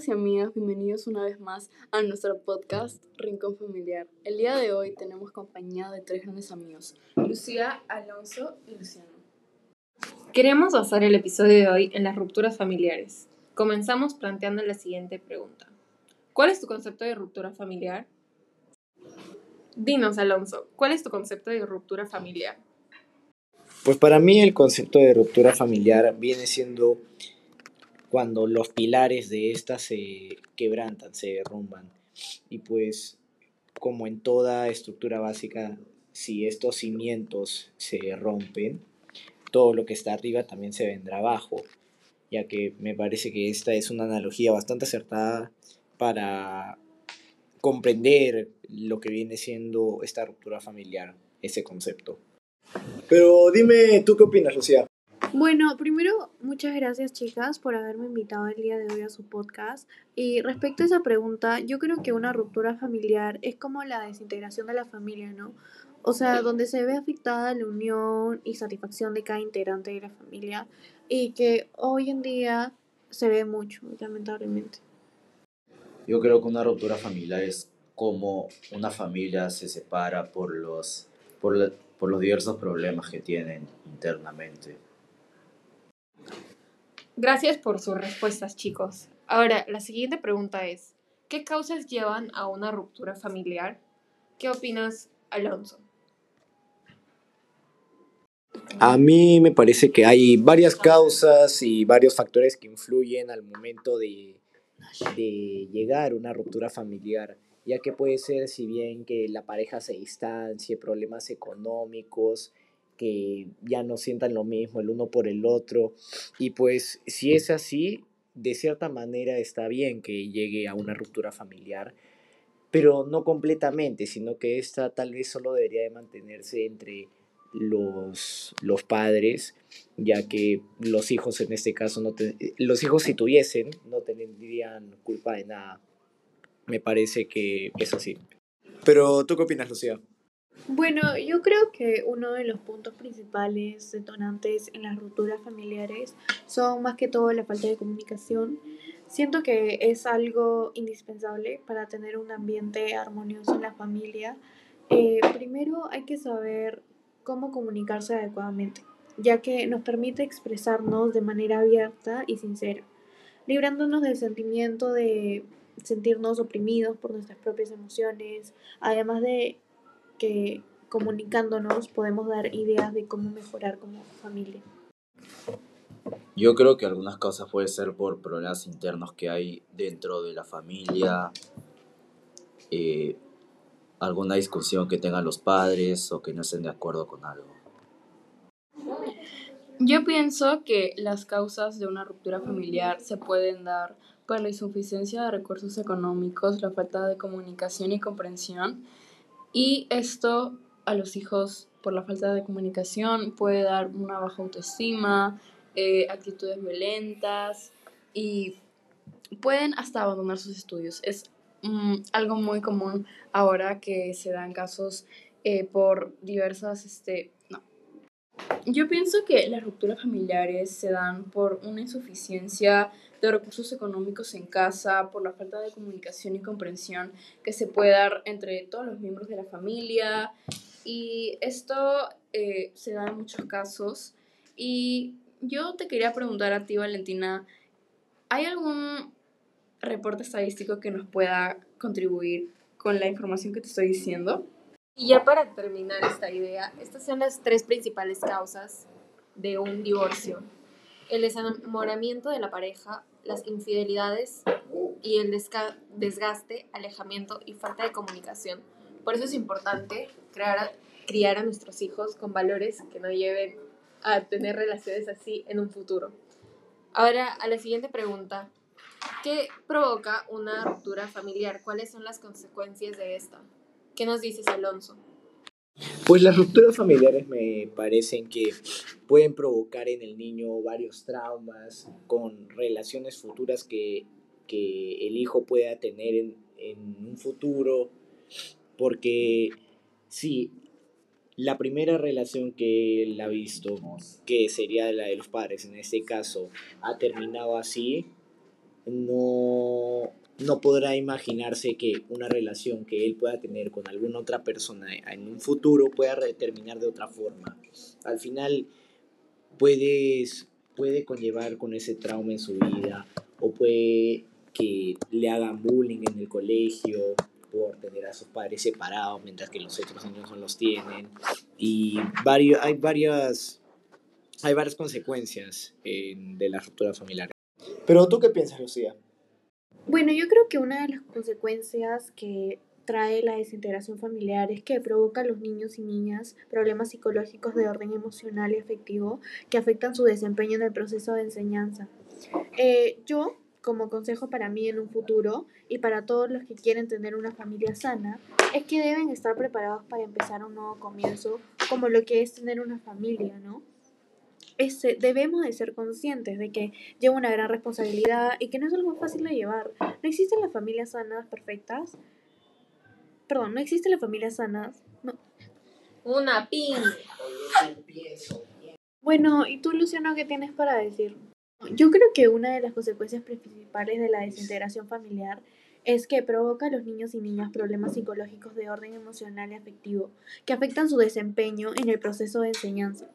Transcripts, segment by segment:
Amigos y amigas, bienvenidos una vez más a nuestro podcast Rincón Familiar. El día de hoy tenemos compañía de tres grandes amigos, Lucía, Alonso y Luciano. Queremos basar el episodio de hoy en las rupturas familiares. Comenzamos planteando la siguiente pregunta. ¿Cuál es tu concepto de ruptura familiar? Dinos, Alonso, ¿cuál es tu concepto de ruptura familiar? Pues para mí el concepto de ruptura familiar viene siendo cuando los pilares de esta se quebrantan, se derrumban. Y pues como en toda estructura básica, si estos cimientos se rompen, todo lo que está arriba también se vendrá abajo, ya que me parece que esta es una analogía bastante acertada para comprender lo que viene siendo esta ruptura familiar, ese concepto. Pero dime, ¿tú qué opinas, Lucía? Bueno, primero, muchas gracias chicas por haberme invitado el día de hoy a su podcast. Y respecto a esa pregunta, yo creo que una ruptura familiar es como la desintegración de la familia, ¿no? O sea, donde se ve afectada la unión y satisfacción de cada integrante de la familia y que hoy en día se ve mucho, lamentablemente. Yo creo que una ruptura familiar es como una familia se separa por los, por, por los diversos problemas que tienen internamente. Gracias por sus respuestas, chicos. Ahora, la siguiente pregunta es, ¿qué causas llevan a una ruptura familiar? ¿Qué opinas, Alonso? A mí me parece que hay varias causas y varios factores que influyen al momento de, llegar a una ruptura familiar, ya que puede ser si bien que la pareja se distancie, problemas económicos, que ya no sientan lo mismo el uno por el otro. Y pues si es así, de cierta manera está bien que llegue a una ruptura familiar, pero no completamente, sino que esta tal vez solo debería de mantenerse entre los, los padres, ya que los hijos en este caso, no los hijos si tuviesen, no tendrían culpa de nada. Me parece que es así. Pero, ¿tú qué opinas, Lucía? Bueno, yo creo que uno de los puntos principales detonantes en las rupturas familiares son más que todo la falta de comunicación. Siento que es algo indispensable para tener un ambiente armonioso en la familia. Eh, primero hay que saber cómo comunicarse adecuadamente, ya que nos permite expresarnos de manera abierta y sincera, librándonos del sentimiento de sentirnos oprimidos por nuestras propias emociones, además de que comunicándonos podemos dar ideas de cómo mejorar como familia. Yo creo que algunas causas pueden ser por problemas internos que hay dentro de la familia, eh, alguna discusión que tengan los padres o que no estén de acuerdo con algo. Yo pienso que las causas de una ruptura familiar se pueden dar por la insuficiencia de recursos económicos, la falta de comunicación y comprensión, y esto a los hijos por la falta de comunicación puede dar una baja autoestima, eh, actitudes violentas y pueden hasta abandonar sus estudios. Es mm, algo muy común ahora que se dan casos eh, por diversas, este. Yo pienso que las rupturas familiares se dan por una insuficiencia de recursos económicos en casa, por la falta de comunicación y comprensión que se puede dar entre todos los miembros de la familia. Y esto eh, se da en muchos casos. Y yo te quería preguntar a ti, Valentina, ¿hay algún reporte estadístico que nos pueda contribuir con la información que te estoy diciendo? Y ya para terminar esta idea, estas son las tres principales causas de un divorcio. El desenamoramiento de la pareja, las infidelidades y el desgaste, alejamiento y falta de comunicación. Por eso es importante crear, criar a nuestros hijos con valores que no lleven a tener relaciones así en un futuro. Ahora, a la siguiente pregunta. ¿Qué provoca una ruptura familiar? ¿Cuáles son las consecuencias de esta? ¿Qué nos dices, Alonso? Pues las rupturas familiares me parecen que pueden provocar en el niño varios traumas con relaciones futuras que, el hijo pueda tener en, en un futuro, porque si la primera relación que él ha visto, que sería la de los padres en este caso, ha terminado así, no, no podrá imaginarse que una relación que él pueda tener con alguna otra persona en un futuro pueda terminar de otra forma. Al final puedes, puede conllevar con ese trauma en su vida o puede que le hagan bullying en el colegio por tener a sus padres separados mientras que los otros niños no los tienen y varios, hay varias hay varias consecuencias de la ruptura familiar. Pero tú qué piensas, Lucía? Bueno, yo creo que una de las consecuencias que trae la desintegración familiar es que provoca a los niños y niñas problemas psicológicos de orden emocional y afectivo que afectan su desempeño en el proceso de enseñanza. Eh, yo, como consejo para mí en un futuro y para todos los que quieren tener una familia sana, es que deben estar preparados para empezar un nuevo comienzo, como lo que es tener una familia, ¿no? Debemos de ser conscientes de que lleva una gran responsabilidad y que no es algo fácil de llevar. No existen las familias sanas perfectas. Perdón, no existen las familias sanas. No. Una pin. Bueno, ¿y tú, Luciano, qué tienes para decir? Yo creo que una de las consecuencias principales de la desintegración familiar es que provoca a los niños y niñas problemas psicológicos de orden emocional y afectivo que afectan su desempeño en el proceso de enseñanza.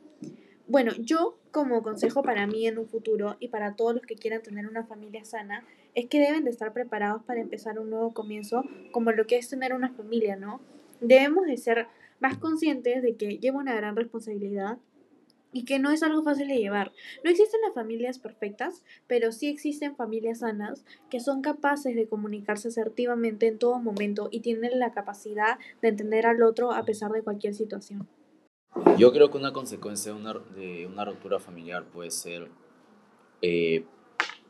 Bueno, yo como consejo para mí en un futuro y para todos los que quieran tener una familia sana, es que deben de estar preparados para empezar un nuevo comienzo como lo que es tener una familia, ¿no? Debemos de ser más conscientes de que lleva una gran responsabilidad y que no es algo fácil de llevar. No existen las familias perfectas, pero sí existen familias sanas que son capaces de comunicarse asertivamente en todo momento y tienen la capacidad de entender al otro a pesar de cualquier situación. Yo creo que una consecuencia de una, de una ruptura familiar puede ser, eh,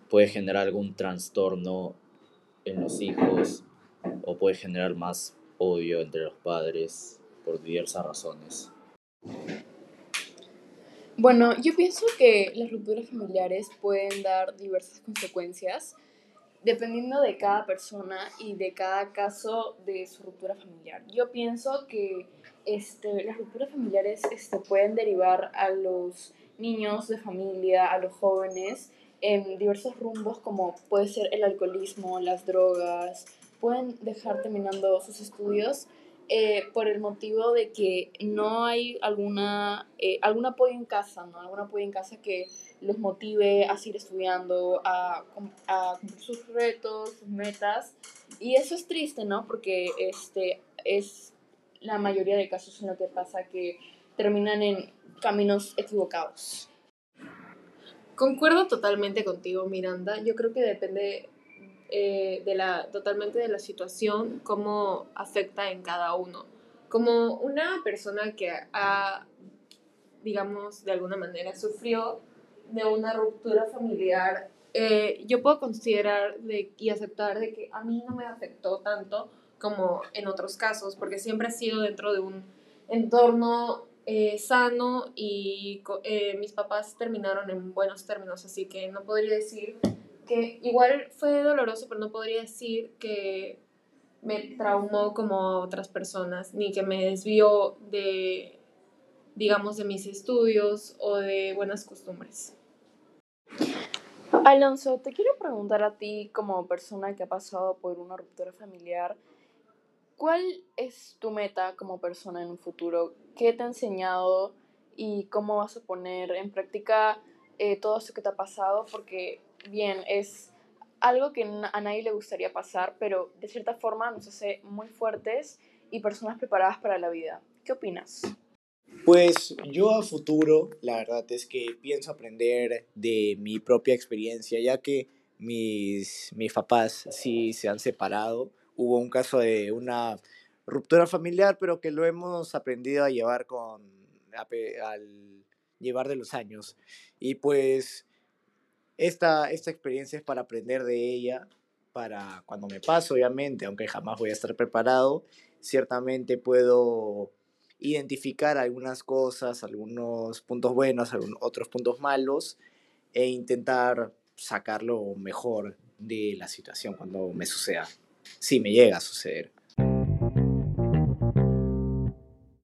puede generar algún trastorno en los hijos o puede generar más odio entre los padres por diversas razones. Bueno, yo pienso que las rupturas familiares pueden dar diversas consecuencias dependiendo de cada persona y de cada caso de su ruptura familiar. Yo pienso que este, las rupturas familiares este, pueden derivar a los niños de familia, a los jóvenes, en diversos rumbos como puede ser el alcoholismo, las drogas, pueden dejar terminando sus estudios eh, por el motivo de que no hay alguna, eh, algún apoyo en casa, ¿no? Algún apoyo en casa que los motive a seguir estudiando, a, a cumplir sus retos, sus metas. Y eso es triste, ¿no? Porque este, es la mayoría de casos en lo que pasa que terminan en caminos equivocados. Concuerdo totalmente contigo, Miranda. Yo creo que depende eh, de la, totalmente de la situación, cómo afecta en cada uno. Como una persona que ha, digamos, de alguna manera sufrió de una ruptura familiar, eh, yo puedo considerar de, y aceptar de que a mí no me afectó tanto como en otros casos, porque siempre ha sido dentro de un entorno eh, sano y eh, mis papás terminaron en buenos términos, así que no podría decir que igual fue doloroso, pero no podría decir que me traumó como otras personas, ni que me desvió de, digamos, de mis estudios o de buenas costumbres. Alonso, te quiero preguntar a ti como persona que ha pasado por una ruptura familiar, ¿Cuál es tu meta como persona en un futuro? ¿Qué te ha enseñado y cómo vas a poner en práctica eh, todo eso que te ha pasado? Porque, bien, es algo que a nadie le gustaría pasar, pero de cierta forma nos hace muy fuertes y personas preparadas para la vida. ¿Qué opinas? Pues yo a futuro, la verdad es que pienso aprender de mi propia experiencia, ya que mis, mis papás sí se han separado hubo un caso de una ruptura familiar, pero que lo hemos aprendido a llevar con al llevar de los años. Y pues esta, esta experiencia es para aprender de ella, para cuando me paso, obviamente, aunque jamás voy a estar preparado, ciertamente puedo identificar algunas cosas, algunos puntos buenos, algunos otros puntos malos e intentar sacarlo mejor de la situación cuando me suceda si me llega a suceder.